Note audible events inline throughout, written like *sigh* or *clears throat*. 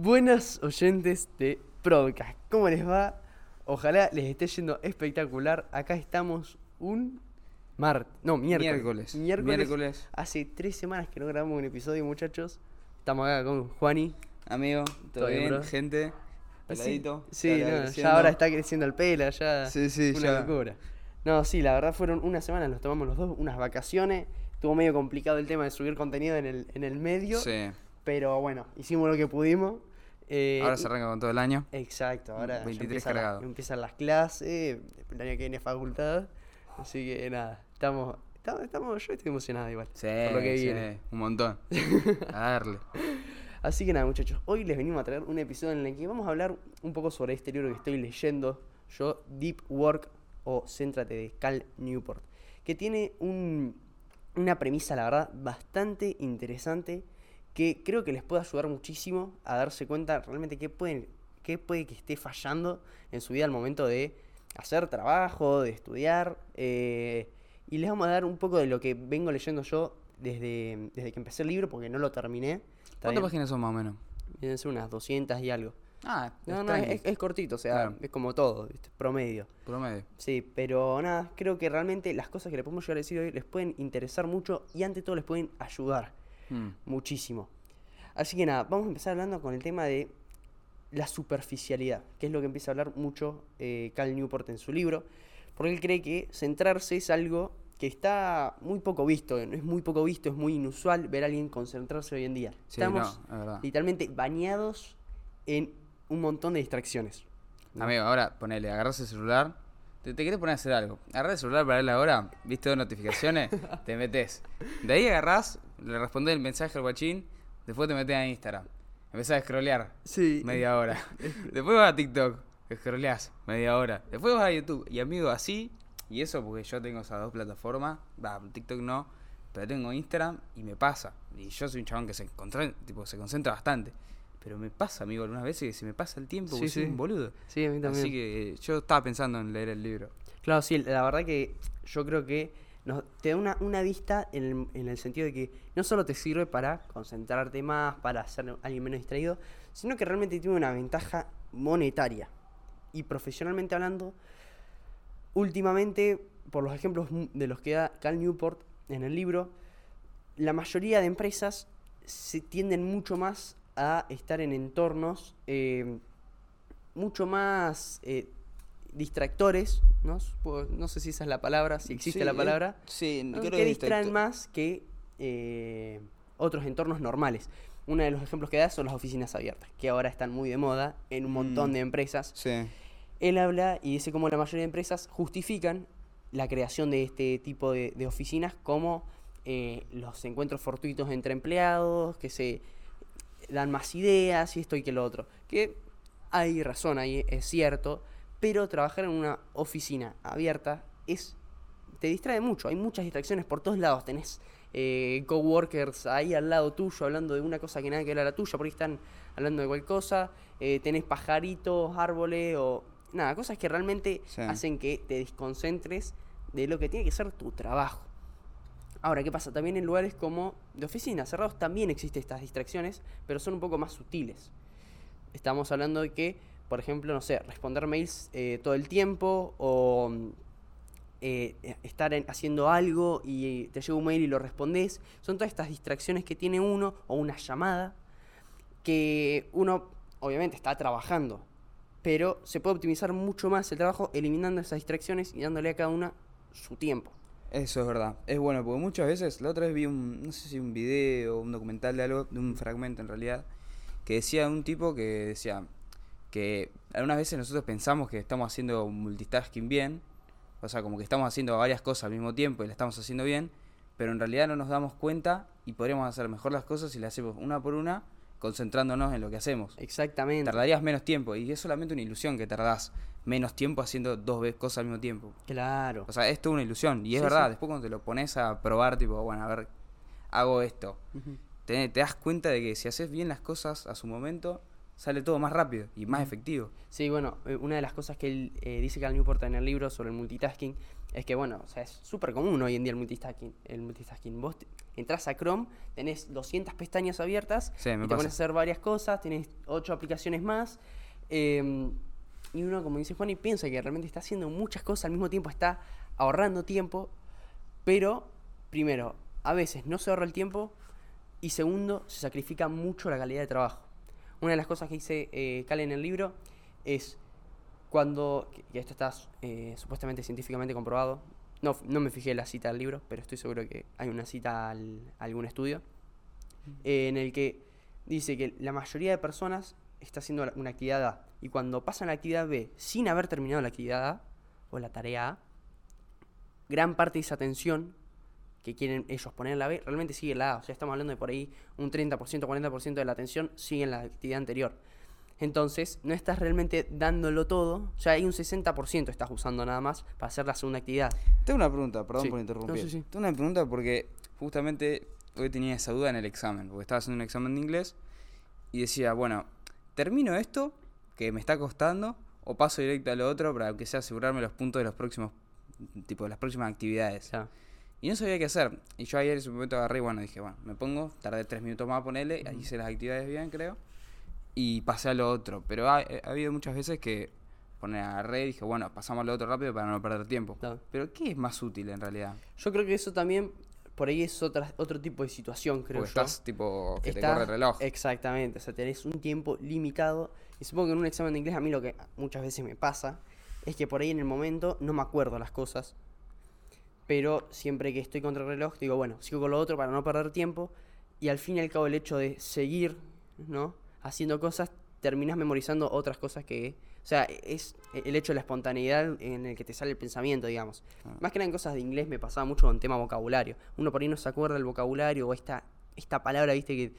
Buenas oyentes de Podcast, ¿cómo les va? Ojalá les esté yendo espectacular. Acá estamos un martes, no, miércoles. Miércoles. Miércoles. Hace tres semanas que no grabamos un episodio, muchachos. Estamos acá con Juani. Amigo, ¿todo, ¿Todo bien, bro? gente? Peladito. sí, no, ya ahora está creciendo el pelo, ya. Sí, sí, una ya. locura. No, sí, la verdad fueron unas semanas, nos tomamos los dos unas vacaciones. Estuvo medio complicado el tema de subir contenido en el, en el medio. Sí. Pero bueno, hicimos lo que pudimos. Eh, Ahora se arranca con todo el año. Exacto, ahora ya 23 empiezan, las clases, el año que viene facultad. Así que nada, estamos, estamos, estamos- yo estoy emocionado igual. Sí, por lo que sí, viene. un montón. *laughs* A darle. Así que nada, muchachos, hoy les venimos a traer un episodio en el que vamos a hablar un poco sobre este libro que estoy leyendo yo, Deep Work o Céntrate de Cal Newport, que tiene un- una premisa, la verdad, bastante interesante que creo que les puede ayudar muchísimo a darse cuenta realmente qué pueden, qué puede que esté fallando en su vida al momento de hacer trabajo, de estudiar. eh, y les vamos a dar un poco de lo que vengo leyendo yo desde, desde que empecé el libro, porque no lo terminé. ¿Cuántas páginas son más o menos? Deben ser unas 200 y algo. Ah, No, no, es, es cortito, o sea, Claro. es como todo, ¿viste? promedio. promedio. Sí, pero nada, creo que realmente las cosas que le podemos llegar a decir hoy les pueden interesar mucho y ante todo les pueden ayudar Mm. muchísimo. Así que nada, vamos a empezar hablando con el tema de la superficialidad, que es lo que empieza a hablar mucho eh, Cal Newport en su libro, porque él cree que centrarse es algo que está muy poco visto, es muy poco visto, es muy inusual ver a alguien concentrarse hoy en día. Sí, Estamos no, literalmente bañados en un montón de distracciones. ¿no? Amigo, ahora ponele, agarras el celular. Te, te querés poner a hacer algo. Agarrás el celular para ver la hora, viste dos notificaciones, *laughs* te metes. De ahí agarrás, le respondés el mensaje al guachín, después te metes a Instagram. Empezás a scrollear Sí. media hora. *laughs* después vas a TikTok, scrolleás media hora. Después vas a YouTube. Y amigo, así, y eso porque yo tengo esas dos plataformas, va, TikTok no, pero tengo Instagram y me pasa. Y yo soy un chabón que se, contra- tipo, se concentra bastante. Pero me pasa, amigo, algunas veces que se me pasa el tiempo Sí, soy sí. un boludo. Sí, a mí también. Así que yo estaba pensando en leer el libro. Claro, sí, la verdad que yo creo que te da una, una vista en el, en el sentido de que no solo te sirve para concentrarte más, para ser alguien menos distraído, sino que realmente tiene una ventaja monetaria. Y profesionalmente hablando, últimamente, por los ejemplos de los que da Cal Newport en el libro, la mayoría de empresas se tienden mucho más a estar en entornos eh, mucho más eh, distractores, ¿no? No sé si esa es la palabra, si existe Sí, la eh, palabra. Sí, ¿no? creo que que distraen más que eh, otros entornos normales. Uno de los ejemplos que da son las oficinas abiertas, que ahora están muy de moda en un montón Mm. de empresas. Sí. Él habla y dice cómo la mayoría de empresas justifican la creación de este tipo de, de oficinas como eh, los encuentros fortuitos entre empleados, que se dan más ideas y esto y que lo otro. Que hay razón ahí, es cierto, pero trabajar en una oficina abierta es te distrae mucho, hay muchas distracciones por todos lados, tenés eh, coworkers ahí al lado tuyo hablando de una cosa que nada que ver a la tuya, porque están hablando de cualquier cosa, eh, tenés pajaritos, árboles o nada, cosas que realmente Sí. hacen que te desconcentres de lo que tiene que ser tu trabajo. Ahora, ¿qué pasa? También en lugares como de oficinas cerrados también existen estas distracciones, pero son un poco más sutiles. Estamos hablando de que, por ejemplo, no sé, responder mails eh, todo el tiempo o eh, estar en- haciendo algo y te llega un mail y lo respondes. Son todas estas distracciones que tiene uno o una llamada que uno obviamente está trabajando, pero se puede optimizar mucho más el trabajo eliminando esas distracciones y dándole a cada una su tiempo. Eso es verdad. Es bueno, porque muchas veces, la otra vez vi un, no sé si un video un documental de algo, de un fragmento en realidad, que decía un tipo que decía que algunas veces nosotros pensamos que estamos haciendo multitasking bien, o sea, como que estamos haciendo varias cosas al mismo tiempo y la estamos haciendo bien, pero en realidad no nos damos cuenta y podríamos hacer mejor las cosas si las hacemos una por una, concentrándonos en lo que hacemos. Exactamente. Tardarías menos tiempo y es solamente una ilusión que tardás menos tiempo haciendo dos veces cosas al mismo tiempo. Claro. O sea, es toda una ilusión. Y es Sí, verdad, sí. después cuando te lo pones a probar, tipo, bueno, a ver, hago esto. Te das cuenta de que si haces bien las cosas a su momento, sale todo más rápido y más efectivo. Sí, bueno, eh, una de las cosas que él eh, dice Cal Newport en el libro sobre el multitasking es que, bueno, o sea, es súper común hoy en día el multitasking. El multitasking. Vos entras a Chrome, tenés 200 pestañas abiertas Sí, y te pasa. pones a hacer varias cosas, tenés 8 aplicaciones más. eh, y uno, como dice Juan, y piensa que realmente está haciendo muchas cosas al mismo tiempo, está ahorrando tiempo, pero, primero, a veces no se ahorra el tiempo y segundo, se sacrifica mucho la calidad de trabajo. Una de las cosas que dice eh, Cal en el libro es cuando, y esto está eh, supuestamente científicamente comprobado, no, no me fijé la cita del libro, pero estoy seguro que hay una cita al, a algún estudio, eh, en el que dice que la mayoría de personas está haciendo una actividad A, y cuando pasan la actividad B sin haber terminado la actividad A, o la tarea A, gran parte de esa atención que quieren ellos poner en la B realmente sigue la A. O sea, estamos hablando de por ahí un 30%, 40% de la atención sigue en la actividad anterior. Entonces, no estás realmente dándolo todo. O sea, hay un 60% estás usando nada más para hacer la segunda actividad. Tengo una pregunta, perdón Sí. por interrumpir. No, sí, sí. Tengo una pregunta porque justamente hoy tenía esa duda en el examen, porque estaba haciendo un examen de inglés y decía, bueno, termino esto que me está costando o paso directo a lo otro para que sea asegurarme los puntos de los próximos tipo de las próximas actividades. Y no sabía qué hacer. Y yo ayer en ese momento agarré y bueno, dije, bueno, me pongo, tardé tres minutos más a ponerle, ahí hice las actividades bien, creo. Y pasé a lo otro. Pero ha, ha habido muchas veces que poner agarré y dije, bueno, pasamos a lo otro rápido para no perder tiempo. Claro. Pero ¿qué es más útil en realidad? yo creo que eso también, por ahí es otra, otro tipo de situación, creo Porque yo. estás tipo que te Estás- corre el reloj. Exactamente, o sea, tenés un tiempo limitado. Y supongo que en un examen de inglés a mí lo que muchas veces me pasa es que por ahí en el momento no me acuerdo las cosas. Pero siempre que estoy contra el reloj, digo, bueno, sigo con lo otro para no perder tiempo. Y al fin y al cabo el hecho de seguir, ¿no? Haciendo cosas, terminas memorizando otras cosas que... O sea, es el hecho de la espontaneidad en el que te sale el pensamiento, digamos. Ah. Más que nada en cosas de inglés me pasaba mucho con tema vocabulario. Uno por ahí no se acuerda del vocabulario o esta, esta palabra, viste, que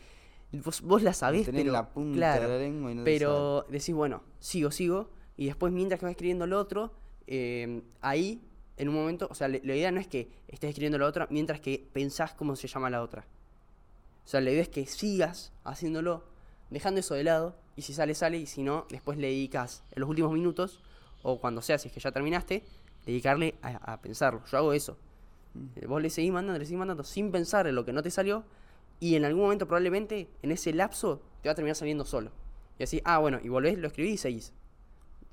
vos, vos la sabés, tenés pero... la punta claro, de la lengua y no pero decís, bueno, sigo, sigo. Y después, mientras que vas escribiendo lo otro, eh, ahí, en un momento, o sea, la idea no es que estés escribiendo la otra mientras que pensás cómo se llama la otra. O sea, la idea es que sigas haciéndolo, dejando eso de lado, y si sale, sale, y si no, después le dedicas en los últimos minutos, o cuando sea, si es que ya terminaste, dedicarle a, a pensarlo. Yo hago eso. Eh, Vos le seguís mandando, le seguís mandando sin pensar en lo que no te salió, y en algún momento probablemente, en ese lapso, te va a terminar saliendo solo. Y así, ah, bueno, y volvés, lo escribís y seguís.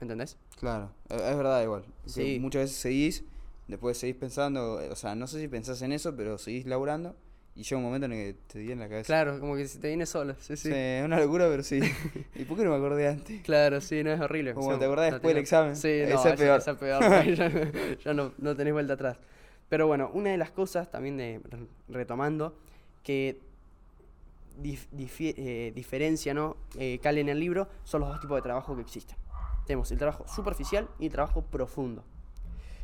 ¿Me entendés? Claro, es es verdad igual. Sí. Muchas veces seguís, después seguís pensando, eh, o sea, no sé si pensás en eso, pero seguís laburando y llega un momento en el que te viene en la cabeza. Claro, como que te viene solo. Sí, sí. Sí, es una locura, pero sí. *laughs* ¿Y por qué no me acordé antes? Claro, sí, no es horrible. Como te acordás no después del examen. Sí, no, es peor. es peor. ya *laughs* ya no, no tenés vuelta atrás. Pero bueno, una de las cosas también de re- retomando que dif- difi- eh, diferencia, ¿no? Eh, Cal en el libro son los dos tipos de trabajo que existen. Tenemos el trabajo superficial y el trabajo profundo.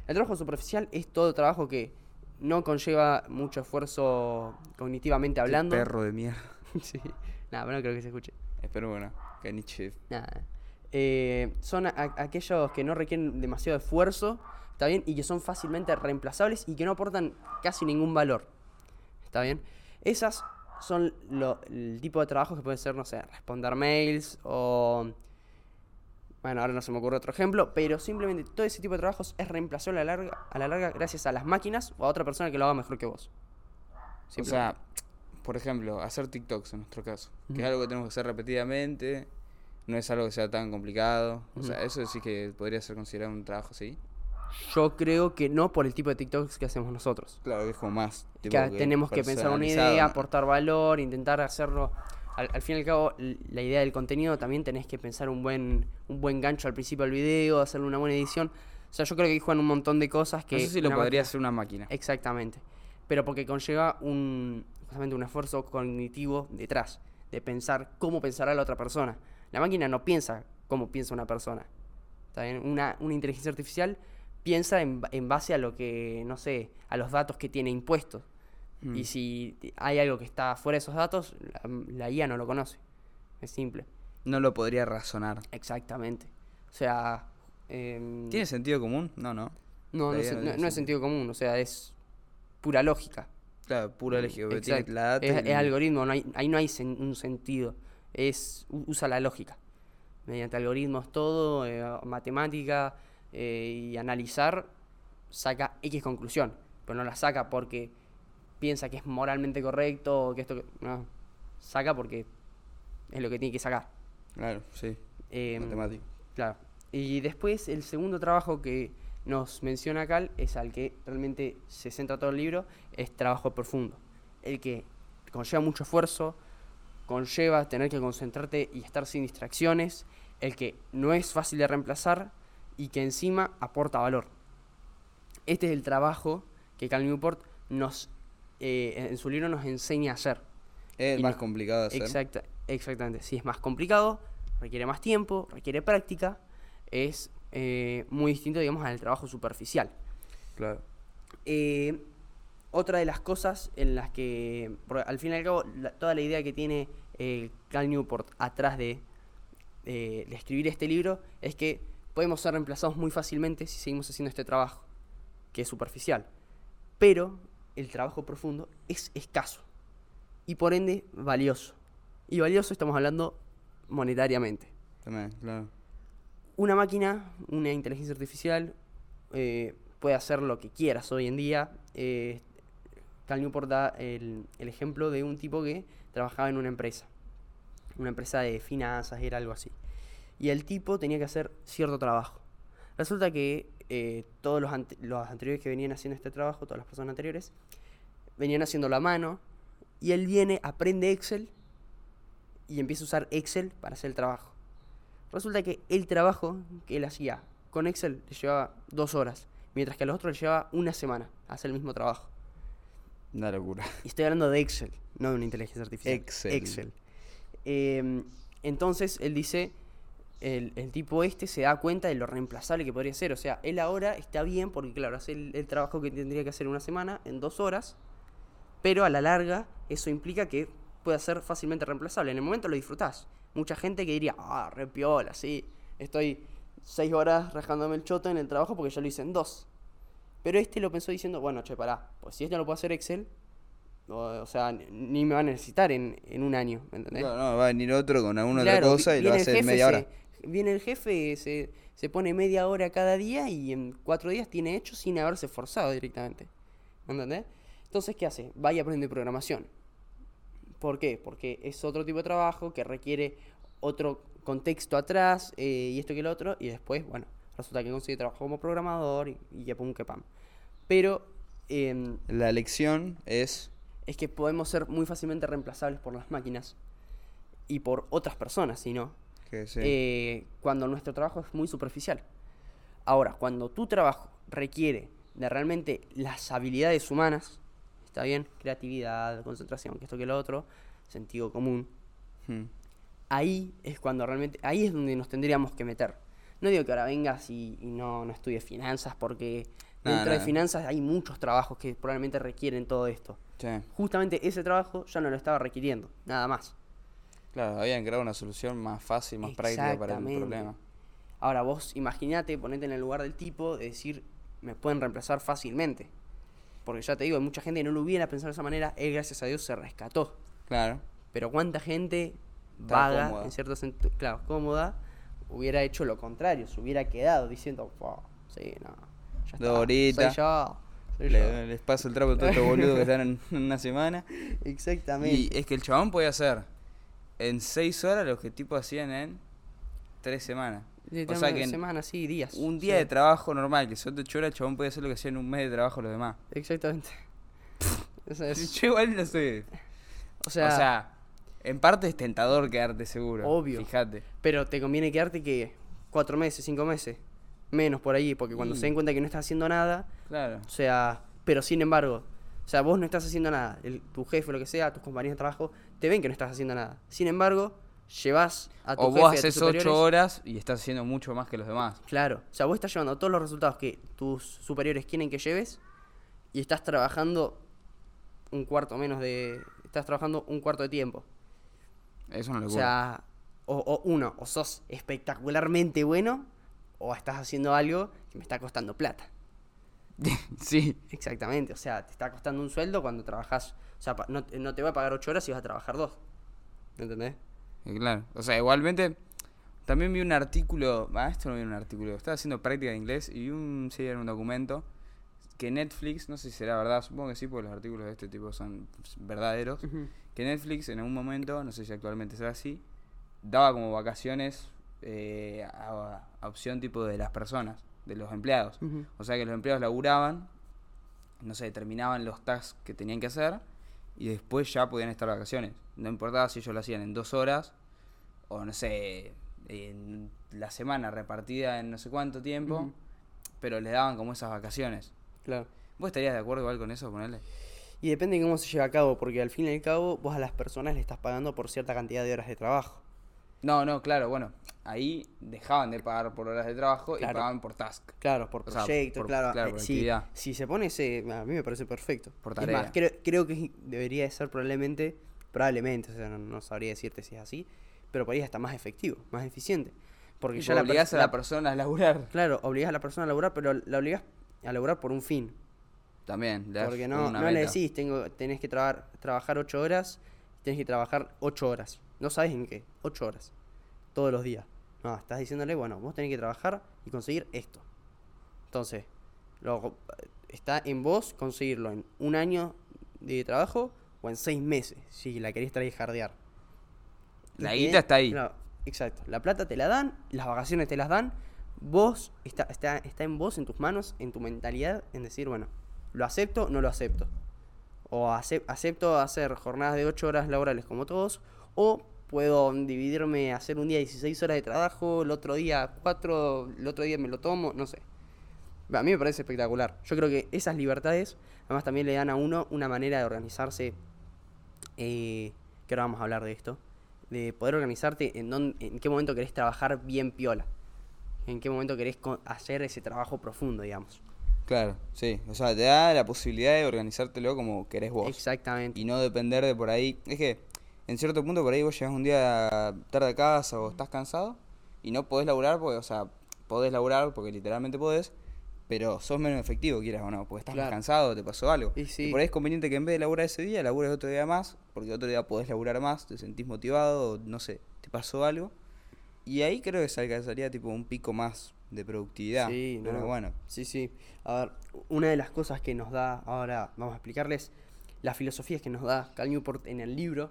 El trabajo superficial es todo trabajo que no conlleva mucho esfuerzo cognitivamente Qué hablando. perro de mierda. *laughs* sí. Nada, pero no creo que se escuche. Espero bueno, que Nietzsche. Nada. Eh, son aquellos que no requieren demasiado esfuerzo, ¿está bien? Y que son fácilmente reemplazables y que no aportan casi ningún valor. ¿Está bien? Esas son lo- el tipo de trabajo que puede ser, no sé, responder mails o... Bueno, ahora no se me ocurre otro ejemplo, pero simplemente todo ese tipo de trabajos es reemplazable a la larga, a la larga gracias a las máquinas o a otra persona que lo haga mejor que vos. O sea, por ejemplo, hacer TikToks en nuestro caso, que es algo que tenemos que hacer repetidamente, no es algo que sea tan complicado. O sea, eso sí que podría ser considerado un trabajo así. Yo creo que no por el tipo de TikToks que hacemos nosotros. Claro, que es como más. tipo, que tenemos que pensar una idea, aportar valor, intentar hacerlo. Al, al fin y al cabo, la idea del contenido también tenés que pensar un buen, un buen gancho al principio del video, hacerle una buena edición. O sea, yo creo que ahí juegan un montón de cosas que. Eso sí lo una podría hacer una máquina. Exactamente. Pero porque conlleva un, justamente un esfuerzo cognitivo detrás, de pensar cómo pensará la otra persona. La máquina no piensa cómo piensa una persona. ¿Está bien? Una, una inteligencia artificial piensa en, en base a lo que, no sé, a los datos que tiene impuestos. Mm. Y si hay algo que está fuera de esos datos, la, la IA no lo conoce. Es simple. No lo podría razonar. Exactamente. O sea... em, ¿Tiene sentido común? No, no. no, no, es- no no- es sentido común, o sea, es pura lógica. Claro, pura lógica. tiene la data Es, y es algoritmo, no hay, ahí no hay sen- un sentido. Es, usa la lógica. Mediante algoritmos todo, eh, matemática eh, y analizar, saca X conclusión, pero no la saca porque piensa que es moralmente correcto o que esto... No, saca porque es lo que tiene que sacar. Claro, sí. Em, Matemático. Claro. Y después el segundo trabajo que nos menciona Cal es al que realmente se centra todo el libro, es trabajo profundo. El que conlleva mucho esfuerzo, conlleva tener que concentrarte y estar sin distracciones, el que no es fácil de reemplazar y que encima aporta valor. Este es el trabajo que Cal Newport nos, eh, en su libro nos enseña a hacer. Es y más no- complicado hacer. Exacta, exactamente. Si es más complicado, requiere más tiempo, requiere práctica, es eh, muy distinto, digamos, al trabajo superficial. Claro. Eh, otra de las cosas en las que, al fin y al cabo, la- toda la idea que tiene Cal Newport atrás de escribir este libro es que podemos ser reemplazados muy fácilmente si seguimos haciendo este trabajo, que es superficial. Pero el trabajo profundo es escaso y por ende valioso. Y valioso estamos hablando monetariamente También, claro. una máquina, una inteligencia artificial, eh, puede hacer lo que quieras hoy en día. Eh, Cal Newport da el, el ejemplo de un tipo que trabajaba en una empresa. Una empresa de finanzas, era algo así. Y el tipo tenía que hacer cierto trabajo. Resulta que eh, todos los, ante- los anteriores que venían haciendo este trabajo, todas las personas anteriores, venían haciendo a mano. Y él viene, aprende Excel y empieza a usar Excel para hacer el trabajo. Resulta que el trabajo que él hacía con Excel le llevaba dos horas, mientras que a los otros le llevaba una semana hacer el mismo trabajo. Una locura. Y estoy hablando de Excel, no de una inteligencia artificial. Excel. Excel. Eh, entonces él dice, el, el tipo este se da cuenta de lo reemplazable que podría ser. O sea, él ahora está bien porque, claro, hace el, el trabajo que tendría que hacer en una semana en dos horas, pero a la larga eso implica que puede ser fácilmente reemplazable. En el momento lo disfrutás. Mucha gente que diría, ah, re piola, sí, estoy seis horas rajándome el choto en el trabajo porque ya lo hice en dos. Pero este lo pensó diciendo, bueno, che, pará, pues si este lo puede hacer Excel, o, o sea, ni- me va a necesitar en, en un año, ¿me entendés? Claro, no, va a venir otro con alguna Claro, otra cosa y lo hacer en media hora. se- viene el jefe, se, se pone media hora cada día y en cuatro días tiene hecho sin haberse esforzado directamente. ¿Me entendés? Entonces, ¿qué hace? Va y aprende programación. ¿Por qué? Porque es otro tipo de trabajo que requiere otro contexto atrás eh, y esto que lo otro, y después, bueno, resulta que consigue trabajo como programador y, y que pum que pam. Pero em, La lección es. es que podemos ser muy fácilmente reemplazables por las máquinas y por otras personas, si no, Que sí. eh, cuando nuestro trabajo es muy superficial. Ahora, cuando tu trabajo requiere de realmente las habilidades humanas, está bien, creatividad, concentración, que esto que lo otro, sentido común, Hmm. ahí es cuando realmente, ahí es donde nos tendríamos que meter. No digo que ahora vengas y, y no, no estudies finanzas, porque Nah, dentro de nah. finanzas hay muchos trabajos que probablemente requieren todo esto. Sí. Justamente ese trabajo ya no lo estaba requiriendo, nada más. Claro, habían creado una solución más fácil, más práctica para el problema. Ahora vos imaginate, ponete en el lugar del tipo de decir, me pueden reemplazar fácilmente. Porque ya te digo, hay mucha gente que no lo hubiera pensado de esa manera, él gracias a Dios se rescató. Claro. Pero cuánta gente Está vaga, cómoda. en cierto sentido, claro, cómoda, hubiera hecho lo contrario, se hubiera quedado diciendo, "Wow, sí, no, ya está, Ahorita. soy yo, soy yo". Le- les paso el trapo a todos estos boludos que están en, en *laughs* una semana. Exactamente. Y es que el chabón podía hacer en seis horas lo que tipo hacían en tres semanas. De o sea que en semanas, sí, días. Un día sí. de trabajo normal, que son de ocho horas, el chabón podía hacer lo que hacían en un mes de trabajo los demás. Exactamente. *laughs* Eso es- Yo igual no sé. o sea, o sea, en parte es tentador quedarte seguro. Obvio. Fíjate. Pero te conviene quedarte que cuatro meses, cinco meses, menos por ahí, porque cuando se den cuenta que no estás haciendo nada, Claro. o sea, pero sin embargo, o sea, vos no estás haciendo nada, el- tu jefe, lo que sea, tus compañeros de trabajo, te ven que no estás haciendo nada. Sin embargo, llevas a tu O jefe, vos haces ocho horas y estás haciendo mucho más que los demás. Claro, o sea, vos estás llevando todos los resultados que tus superiores quieren que lleves y estás trabajando un cuarto menos de... Estás trabajando un cuarto de tiempo. Es una O locura. sea, o, o uno, o sos espectacularmente bueno, o estás haciendo algo que me está costando plata. *laughs* sí. Exactamente, o sea, te está costando un sueldo cuando trabajas, o sea, no, no te va a pagar ocho horas y vas a trabajar dos. ¿Entendés? Y Claro. O sea, igualmente. También vi un artículo. Ah, esto no vi un artículo. Estaba haciendo práctica de inglés y vi un, sí, era un documento que Netflix, no sé si será verdad, supongo que sí, porque los artículos de este tipo son verdaderos, que Netflix en algún momento, no sé si actualmente será así, daba como vacaciones eh, a, a opción tipo de las personas, de los empleados. O sea que los empleados laburaban, no sé, terminaban los tasks que tenían que hacer y después ya podían estar vacaciones. No importaba si ellos lo hacían en dos horas o no sé, en la semana repartida en no sé cuánto tiempo, pero les daban como esas vacaciones. Claro. ¿Vos estarías de acuerdo igual con eso, ponerle? Y depende de cómo se lleva a cabo, porque al fin y al cabo vos a las personas le estás pagando por cierta cantidad de horas de trabajo. No, no, claro, bueno, ahí dejaban de pagar por horas de trabajo Claro. y pagaban por task. Claro, por sea, proyecto, por- claro. claro, por si, actividad. si se pone ese, a mí me parece perfecto. Por Es tarea. más, creo, creo que debería de ser probablemente, probablemente, o sea, no, no sabría decirte si es así, pero por ahí hasta más efectivo, más eficiente. Porque ya la, obligás a la persona a laburar. Claro, obligás a la persona a laburar, pero la obligás a laburar por un fin. También, le Porque no, no le meta. decís, tengo, tenés que trabar- trabajar ocho horas, tenés que trabajar ocho horas. No sabes en qué, ocho horas. Todos los días. No, estás diciéndole, bueno, vos tenés que trabajar y conseguir esto. Entonces, luego, está en vos conseguirlo en un año de trabajo o en seis meses, si la querés. La Y guita tenés- está ahí. exacto. La plata te la dan, las vacaciones te las dan. Vos, está, está, está en vos, en tus manos, en tu mentalidad, en decir, bueno, lo acepto, no lo acepto. O acep- acepto hacer jornadas de 8 horas laborales como todos, o puedo dividirme, hacer un día 16 horas de trabajo, el otro día 4, el otro día me lo tomo, no sé. A mí me parece espectacular. Yo creo que esas libertades, además también le dan a uno una manera de organizarse, eh, que ahora vamos a hablar de esto, de poder organizarte en, dónde- en qué momento querés trabajar bien piola, en qué momento querés hacer ese trabajo profundo, digamos. Claro, sí. O sea, te da la posibilidad de organizártelo como querés vos. Exactamente. Y no depender de por ahí. Es que, en cierto punto, por ahí vos llegás un día tarde a casa o estás cansado y no podés laburar, porque, o sea, podés laburar porque literalmente podés, pero sos menos efectivo, quieras o no, porque estás más Claro. cansado, te pasó algo. Y sí. por ahí es conveniente que en vez de laburar ese día, labures otro día más, porque otro día podés laburar más, te sentís motivado, no sé, te pasó algo. Y ahí creo que se alcanzaría tipo un pico más de productividad. Sí, pero no. bueno. Sí, sí. A ver, una de las cosas que nos da, ahora vamos a explicarles, las filosofías que nos da Cal Newport en el libro,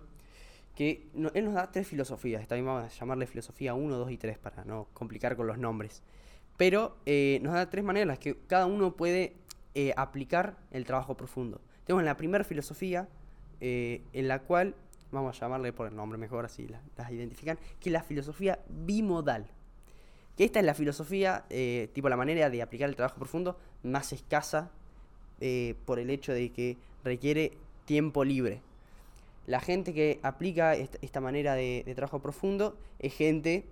que no- él nos da tres filosofías, también vamos a llamarle filosofía 1, 2 y 3 para no complicar con los nombres. Pero eh, nos da tres maneras que cada uno puede eh, aplicar el trabajo profundo. Tenemos la primera filosofía, eh, en la cual, vamos a llamarle por el nombre mejor, así la- las identifican, que es la filosofía bimodal. Que esta es la filosofía, eh, tipo la manera de aplicar el trabajo profundo más escasa eh, por el hecho de que requiere tiempo libre. La gente que aplica esta, manera de, trabajo profundo es gente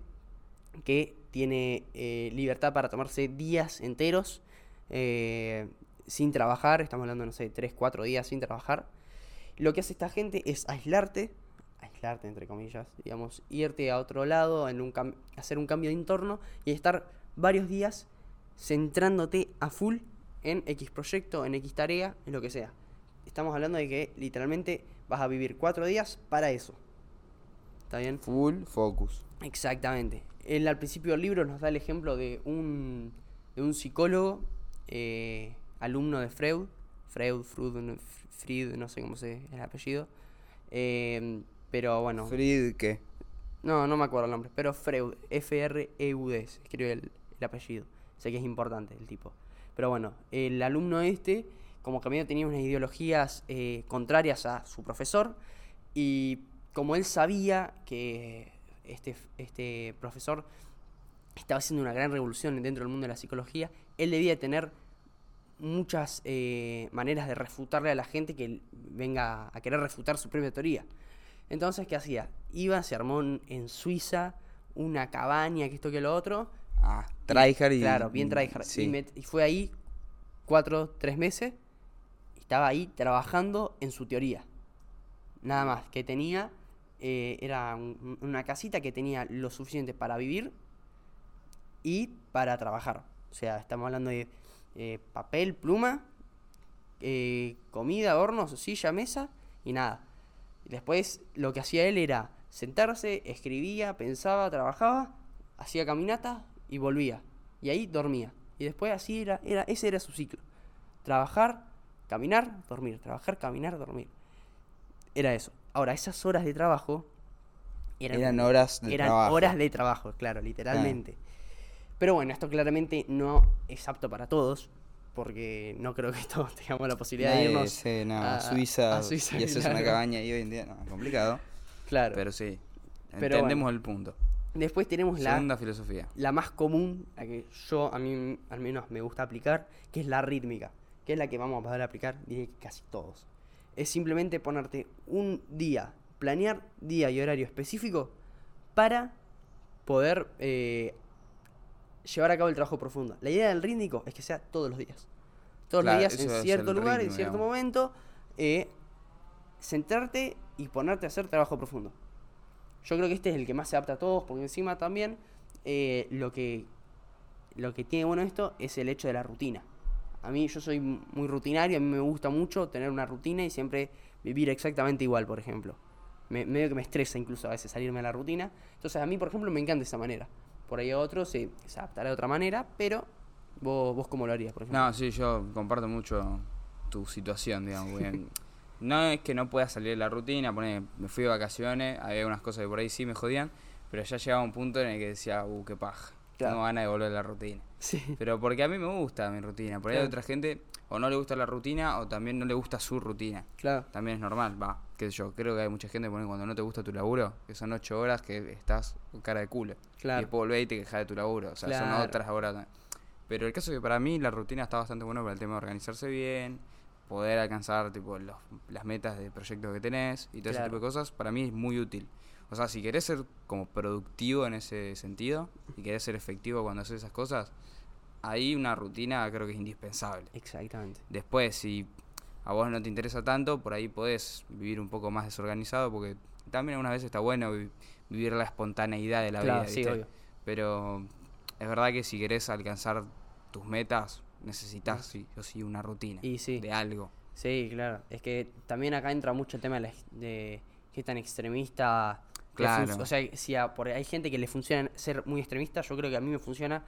que tiene eh, libertad para tomarse días enteros eh, sin trabajar, estamos hablando, no sé, 3, 4 días sin trabajar. Lo que hace esta gente es aislarte, aislarte entre comillas, digamos, irte a otro lado, hacer un cambio de entorno y estar varios días centrándote a full en X proyecto, en X tarea, en lo que sea. Estamos hablando de que literalmente vas a vivir cuatro días para eso. ¿Está bien? Full focus. Exactamente. Él al principio del libro nos da el ejemplo de un, de un psicólogo, eh, alumno de Freud, Freud, Freud, no- Fried, no sé cómo se el apellido, eh, pero bueno, Fried, ¿qué? no, no me acuerdo el nombre, pero Freud, F-R-E-U-D, se escribe el, el apellido, sé que es importante el tipo, pero bueno, el alumno este, como que medio tenía unas ideologías eh, contrarias a su profesor, y como él sabía que este, este profesor estaba haciendo una gran revolución dentro del mundo de la psicología, él debía tener muchas eh, maneras de refutarle a la gente que venga a querer refutar su propia teoría. Entonces, ¿qué hacía? Iba, se armó en, Suiza una cabaña, que esto que lo otro. Ah, tryhard y... Claro, bien tryhard. Sí. Y fue ahí cuatro, tres meses. Estaba ahí trabajando en su teoría. Nada más. Que tenía, eh, era un- una casita que tenía lo suficiente para vivir y para trabajar. O sea, estamos hablando de eh, papel, pluma, eh, comida, hornos, silla, mesa y nada. Después lo que hacía él era sentarse, escribía, pensaba, trabajaba, hacía caminata y volvía. Y ahí dormía. Y después así era, era ese era su ciclo. trabajar, caminar, dormir, trabajar, caminar, dormir. Era eso. Ahora, esas horas de trabajo Eran horas de eran trabajo. horas de trabajo, claro, literalmente. Pero bueno, esto claramente no es apto para todos, porque no creo que *laughs* todos tengamos la posibilidad de irnos no, a, a Suiza, a Suiza, y hacerse una claro. cabaña y hoy en día no, complicado. Claro. Pero sí, Pero entendemos bueno. el punto. Después tenemos la, Segunda filosofía. la más común, la que yo a mí al menos me gusta aplicar, que es la rítmica, que es la que vamos a poder aplicar diría que casi todos. Es simplemente ponerte un día, planear día y horario específico para poder eh, llevar a cabo el trabajo profundo. La idea del rítmico es que sea todos los días. Todos Claro, los días en cierto lugar, en cierto digamos. momento, eh, centrarte y ponerte a hacer trabajo profundo. Yo creo que este es el que más se adapta a todos, porque encima también eh, lo que lo que tiene bueno esto es el hecho de la rutina. A mí yo soy muy rutinario, a mí me gusta mucho tener una rutina y siempre vivir exactamente igual, por ejemplo. Me, medio que me estresa incluso a veces salirme de la rutina. Entonces a mí, por ejemplo, me encanta esa manera. Por ahí a otros se, se adaptará de otra manera, pero vos, vos cómo lo harías, por ejemplo. No, sí, yo comparto mucho tu situación, digamos. no es que no pueda salir de la rutina, poner, me fui de vacaciones, había unas cosas que por ahí sí me jodían, pero ya llegaba un punto en el que decía, uh, qué paja, Claro. tengo ganas de volver a la rutina. Sí, Pero porque a mí me gusta mi rutina, por ahí hay otra gente o no le gusta la rutina o también no le gusta su rutina. claro. También es normal, va, sé yo, creo que hay mucha gente que cuando no te gusta tu laburo, que son ocho horas que estás con cara de culo. Claro. Y después volvés y te quejas de tu laburo, o sea, son otras horas. Pero el caso es que para mí la rutina está bastante buena para el tema de organizarse bien, poder alcanzar tipo los- las metas de proyectos que tenés y todo ese tipo de cosas, para mí es muy útil. O sea, si querés ser como productivo en ese sentido y querés ser efectivo cuando haces esas cosas, ahí una rutina creo que es indispensable. Exactamente. Después, si a vos no te interesa tanto, por ahí podés vivir un poco más desorganizado, porque también algunas veces está bueno vi- vivir la espontaneidad de la Claro, vida. sí, obvio. Pero es verdad que si querés alcanzar tus metas, necesitas sí o sí una rutina Y sí. de algo. Sí, claro. Es que también acá entra mucho el tema de, la de que es tan extremista. Claro. O sea, si a- por hay gente que le funciona ser muy extremista, yo creo que a mí me funciona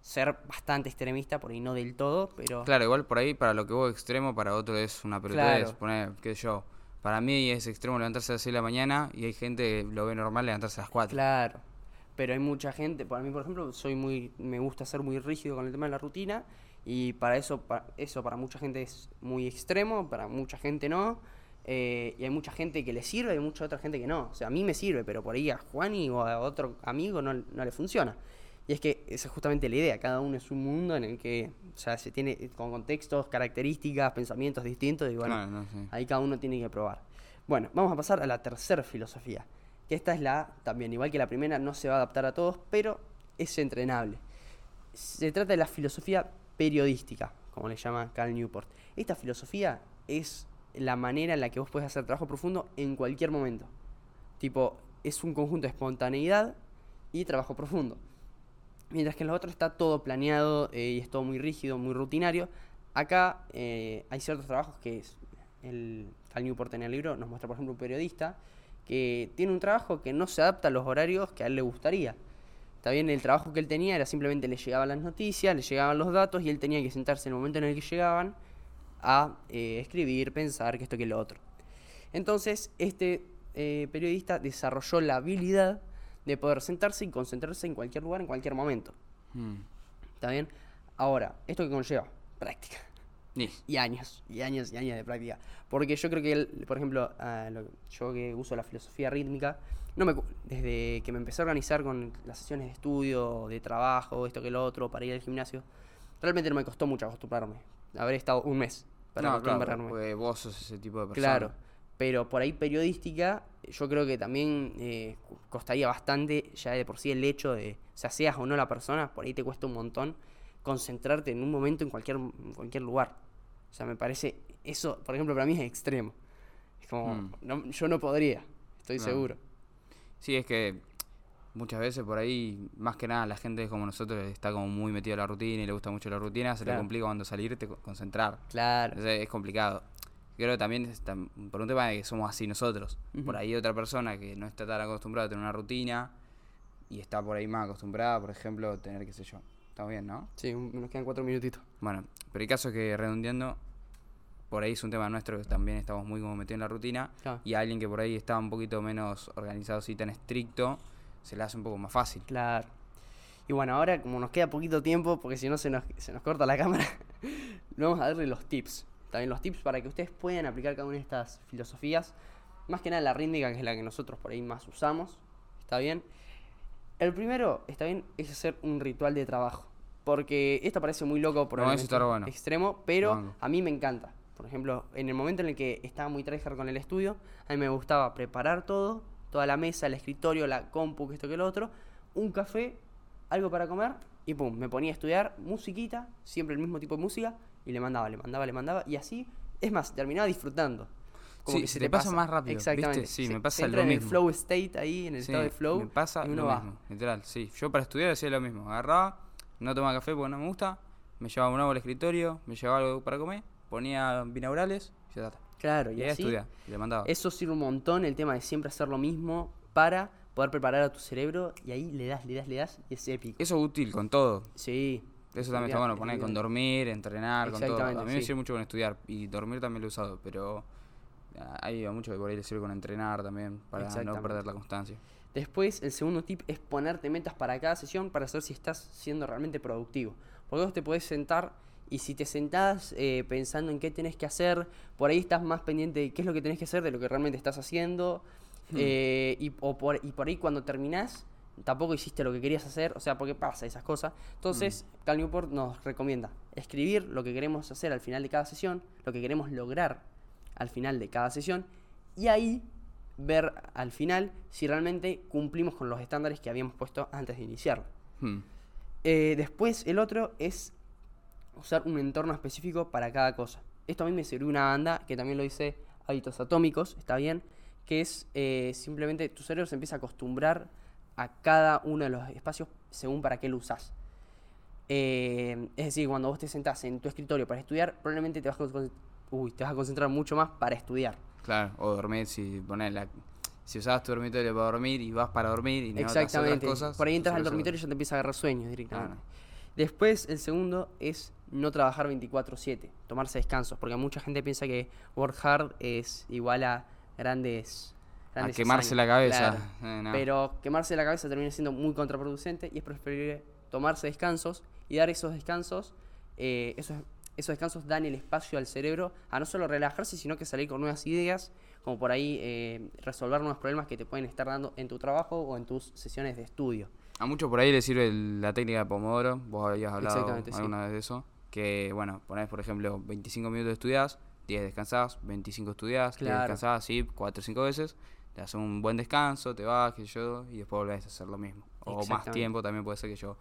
ser bastante extremista, por ahí no del todo, pero... Claro, igual por ahí para lo que vos extremo, para otro es una pelotudez. Claro. Poner, qué sé yo, para mí es extremo levantarse a las 6 de la mañana y hay gente que lo ve normal levantarse a las 4. Claro. Pero hay mucha gente, para mí por ejemplo, soy muy, me gusta ser muy rígido con el tema de la rutina y para eso, pa- eso para mucha gente es muy extremo, para mucha gente no. Eh, y hay mucha gente que le sirve y mucha otra gente que no. O sea, a mí me sirve, pero por ahí a Juani o a otro amigo no, no le funciona. Y es que esa es justamente la idea, cada uno es un mundo en el que, o sea, se tiene con contextos, características, pensamientos distintos y bueno, no. Ahí cada uno tiene que probar. Bueno, vamos a pasar a la tercera filosofía. Que esta es la, también, igual que la primera, no se va a adaptar a todos, pero es entrenable. Se trata de la filosofía periodística, como le llama Cal Newport. Esta filosofía es la manera en la que vos puedes hacer trabajo profundo en cualquier momento. Tipo, es un conjunto de espontaneidad y trabajo profundo. Mientras que en los otros está todo planeado eh, y es todo muy rígido, muy rutinario. Acá eh, hay ciertos trabajos que es el Cal Newport en el libro nos muestra, por ejemplo, un periodista que tiene un trabajo que no se adapta a los horarios que a él le gustaría. Está bien, el trabajo que él tenía era simplemente le llegaban las noticias, le llegaban los datos y él tenía que sentarse en el momento en el que llegaban a eh, escribir, pensar, que esto, que lo otro. Entonces, este eh, periodista desarrolló la habilidad de poder sentarse y concentrarse en cualquier lugar, en cualquier momento. Mm. ¿Está bien? Ahora, ¿esto qué conlleva? Práctica. Ni. Y años, y años, y años de práctica. Porque yo creo que, él, por ejemplo, ah, lo- yo que uso la filosofía rítmica, no me, desde que me empecé a organizar con las sesiones de estudio, de trabajo, esto que lo otro, para ir al gimnasio, realmente no me costó mucho acostumbrarme. Haber estado un mes para no, claro, acostumbrarme. vos sos ese tipo de persona. Claro, pero por ahí periodística, yo creo que también eh, costaría bastante ya de por sí el hecho de, o sea, seas o no la persona, por ahí te cuesta un montón concentrarte en un momento en cualquier, en cualquier lugar. O sea, me parece, eso, por ejemplo, para mí es extremo. Es como, Mm. no- yo no podría, estoy seguro. Sí, es que muchas veces por ahí, más que nada, la gente como nosotros está como muy metida en la rutina y le gusta mucho la rutina, se le complica cuando salir te co- concentrar. Claro, Entonces es complicado. Creo que también es por un tema de que somos así nosotros. Por ahí otra persona que no está tan acostumbrada a tener una rutina y está por ahí más acostumbrada, por ejemplo, tener, qué sé yo, Está bien, ¿no? Sí, un- nos quedan cuatro minutitos. Bueno, pero el caso es que redondeando, por ahí es un tema nuestro que también estamos muy como metidos en la rutina. Claro. Y a alguien que por ahí está un poquito menos organizado, así tan estricto, se le hace un poco más fácil. Claro. Y bueno, ahora como nos queda poquito tiempo, porque si no se nos, se nos corta la cámara, *laughs* vamos a darle los tips. También los tips para que ustedes puedan aplicar cada una de estas filosofías. Más que nada la rítmica, que es la que nosotros por ahí más usamos. ¿Está bien? El primero, está bien, es hacer un ritual de trabajo. Porque esto parece muy loco, por está bueno. extremo, pero a mí me encanta. Por ejemplo, en el momento en el que estaba muy tryhard con el estudio, a mí me gustaba preparar todo, toda la mesa, el escritorio, la compu, que esto que lo otro, un café, algo para comer y pum, me ponía a estudiar musiquita, siempre el mismo tipo de música y le mandaba, le mandaba, le mandaba y así, es más, terminaba disfrutando. Sí, se te pasa más rápido, Exactamente. ¿viste? Sí, Se- me pasa entra lo en el mismo. flow state ahí, en el Sí, estado de flow. Me pasa y uno lo va. mismo, literal, sí. Yo para estudiar hacía lo mismo. Agarraba, no tomaba café porque no me gusta, me llevaba un agua al escritorio, me llevaba algo para comer, ponía binaurales y ya está. Claro, Y y así, estudiar, y le mandaba. eso sirve un montón, el tema de siempre hacer lo mismo para poder preparar a tu cerebro y ahí le das, le das, le das y es épico. Eso es útil con todo. Sí. Eso también está bueno, poner con dormir, entrenar, con todo. A mí me sirve mucho con estudiar y dormir también lo he usado, pero hay mucho que por ahí le sirve con entrenar también para no perder la constancia. Después, el segundo tip es ponerte metas para cada sesión para saber si estás siendo realmente productivo. Porque vos te podés sentar y si te sentás eh, pensando en qué tenés que hacer, por ahí estás más pendiente de qué es lo que tenés que hacer, de lo que realmente estás haciendo. eh, y, o por, y por ahí cuando terminás, tampoco hiciste lo que querías hacer. O sea, porque pasa esas cosas. Entonces, Cal Newport nos recomienda escribir lo que queremos hacer al final de cada sesión, lo que queremos lograr al final de cada sesión. Y ahí ver al final si realmente cumplimos con los estándares que habíamos puesto antes de iniciarlo. Hmm. Eh, después el otro es usar un entorno específico para cada cosa. Esto a mí me sirvió una banda que también lo dice Hábitos Atómicos, está bien, que es eh, simplemente tu cerebro se empieza a acostumbrar a cada uno de los espacios según para qué lo usas. Eh, es decir, cuando vos te sentás en tu escritorio para estudiar, probablemente te vas, a uy, te vas a concentrar mucho más para estudiar. Claro, o dormir si pones la... Si usabas tu dormitorio para dormir y vas para dormir y no hacer otras Exactamente. cosas, Por ahí entras al dormitorio y ya te empieza a agarrar sueños directamente. Claro. Después, el segundo es no trabajar 24/7, tomarse descansos, porque mucha gente piensa que work hard es igual a grandes... A grandes quemarse la cabeza. Claro. Eh, no. Pero quemarse la cabeza termina siendo muy contraproducente y es preferible tomarse descansos y dar esos descansos. eh, esos, esos descansos dan el espacio al cerebro a no solo relajarse, sino que salir con nuevas ideas, como por ahí eh, resolver nuevos problemas que te pueden estar dando en tu trabajo o en tus sesiones de estudio. A muchos por ahí les sirve el- la técnica de Pomodoro, vos habías hablado sí. alguna vez de eso, que bueno, ponés por ejemplo 25 minutos estudiás, 10 descansás, 25 estudiás, 10 Claro. descansás, así 4 o 5 veces, te haces un buen descanso, te vas, que yo, y después volvés a hacer lo mismo. O más tiempo, también puede ser que yo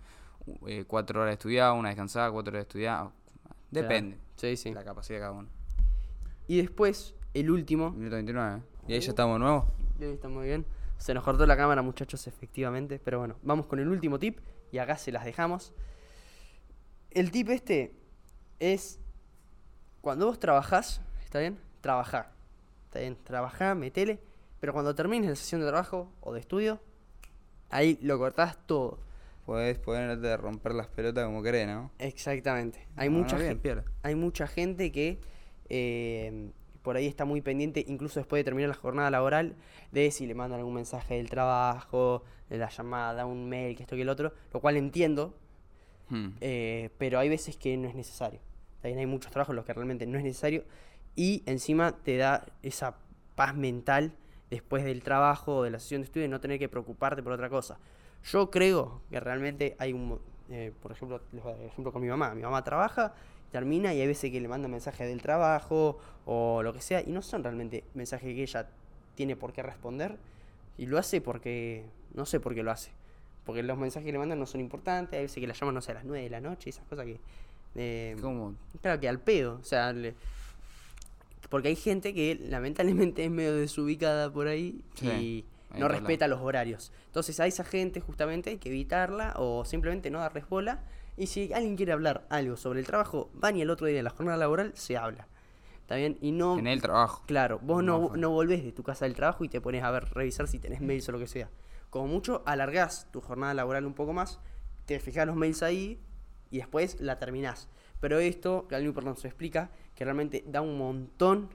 4 horas estudiar, una descansada, 4 horas estudiar, depende, Sí, sí. la capacidad de cada uno. Y después, el último. Minuto 29, ¿eh? y ahí ya estamos de nuevo. Ahí está muy bien. Se nos cortó la cámara, muchachos, efectivamente. Pero bueno, vamos con el último tip y acá se las dejamos. El tip este es cuando vos trabajás, ¿está bien? Trabajá. ¿Está bien? Trabajá, metele. Pero cuando termines la sesión de trabajo o de estudio, ahí lo cortás todo. Podés ponerte a romper las pelotas como querés, ¿no? Exactamente. Hay No, no, mucha bien, gente. hay mucha gente que eh, por ahí está muy pendiente, incluso después de terminar la jornada laboral, de si le mandan algún mensaje del trabajo, de la llamada, un mail, que esto que el otro, lo cual entiendo, Hmm. eh, pero hay veces que no es necesario. También hay muchos trabajos en los que realmente no es necesario y encima te da esa paz mental después del trabajo o de la sesión de estudio de no tener que preocuparte por otra cosa. Yo creo que realmente hay un... eh, por ejemplo, dar ejemplo con mi mamá. Mi mamá trabaja, termina y hay veces que le manda mensajes del trabajo o lo que sea y no son realmente mensajes que ella tiene por qué responder y lo hace porque... no sé por qué lo hace. Porque los mensajes que le mandan no son importantes, hay veces que la llaman, no sé, a las 9 de la noche, esas cosas que... eh, ¿Cómo? Claro que al pedo, o sea, le- porque hay gente que lamentablemente es medio desubicada por ahí Sí, y no respeta los horarios. Entonces a esa gente justamente hay que evitarla o simplemente no darles bola. Y si alguien quiere hablar algo sobre el trabajo, van y el otro día en la jornada laboral se habla. ¿Está bien? Y no... En el trabajo. Claro, vos no, No volvés de tu casa del trabajo y te pones a ver, revisar si tenés mails o lo que sea. Como mucho, alargás tu jornada laboral un poco más, te fijás los mails ahí y después la terminás. Pero esto, que Newport nos explica, que realmente da un montón,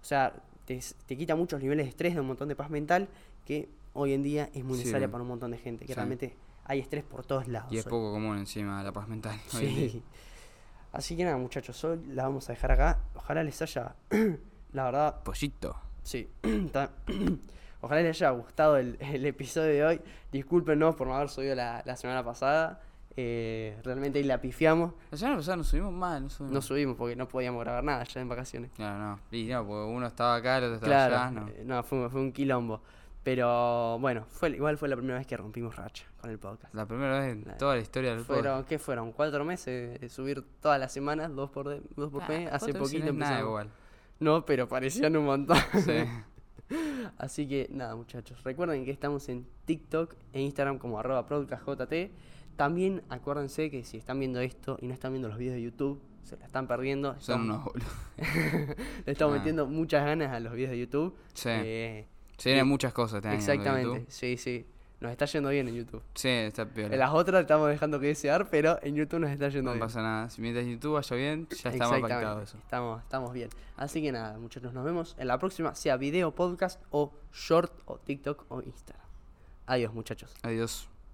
o sea, te, te quita muchos niveles de estrés, da un montón de paz mental, que hoy en día es muy Sí. necesaria para un montón de gente, que Sí. realmente hay estrés por todos lados. Y es hoy. poco común encima la paz mental. Sí. *laughs* Así que nada, muchachos, hoy la vamos a dejar acá. Ojalá les haya, *clears throat* la verdad, Pollito. sí, *clears throat* *clears throat* ojalá les haya gustado el, el episodio de hoy. Discúlpenos por no haber subido la, la semana pasada. Eh, realmente ahí la pifiamos. La semana pasada nos subimos mal, no subimos. No subimos porque no podíamos grabar nada ya en vacaciones. Claro, no. Y no, porque uno estaba acá, el otro estaba Claro, allá. No. eh, no, fue, fue un quilombo. Pero bueno, fue, igual fue la primera vez que rompimos racha con el podcast. La primera vez en La- toda la historia del podcast. Fueron, ¿qué fueron? ¿Cuatro meses de subir todas las semanas? ¿Dos por, de- dos por Ah, mes? Hace poquito no es nada empezamos. igual. No, pero parecían un montón. Sí. *laughs* Así que nada, muchachos. Recuerden que estamos en TikTok e Instagram como arroba podcastjt. También acuérdense que si están viendo esto y no están viendo los videos de YouTube, se la están perdiendo. Son Estamos- unos boludos. *laughs* Le estamos Ah. metiendo muchas ganas a los videos de YouTube. Sí. Eh, Se vienen muchas cosas este año. con exactamente. Sí, sí. Nos está yendo bien en YouTube. Sí, está peor. En las otras estamos dejando que desear, pero en YouTube nos está yendo No bien. pasa nada. Si mientras YouTube vaya bien, ya está más Exactamente. pactado eso. Estamos, estamos bien. Así que nada, muchachos, nos vemos en la próxima, sea video, podcast o short o TikTok o Instagram. Adiós, muchachos. Adiós.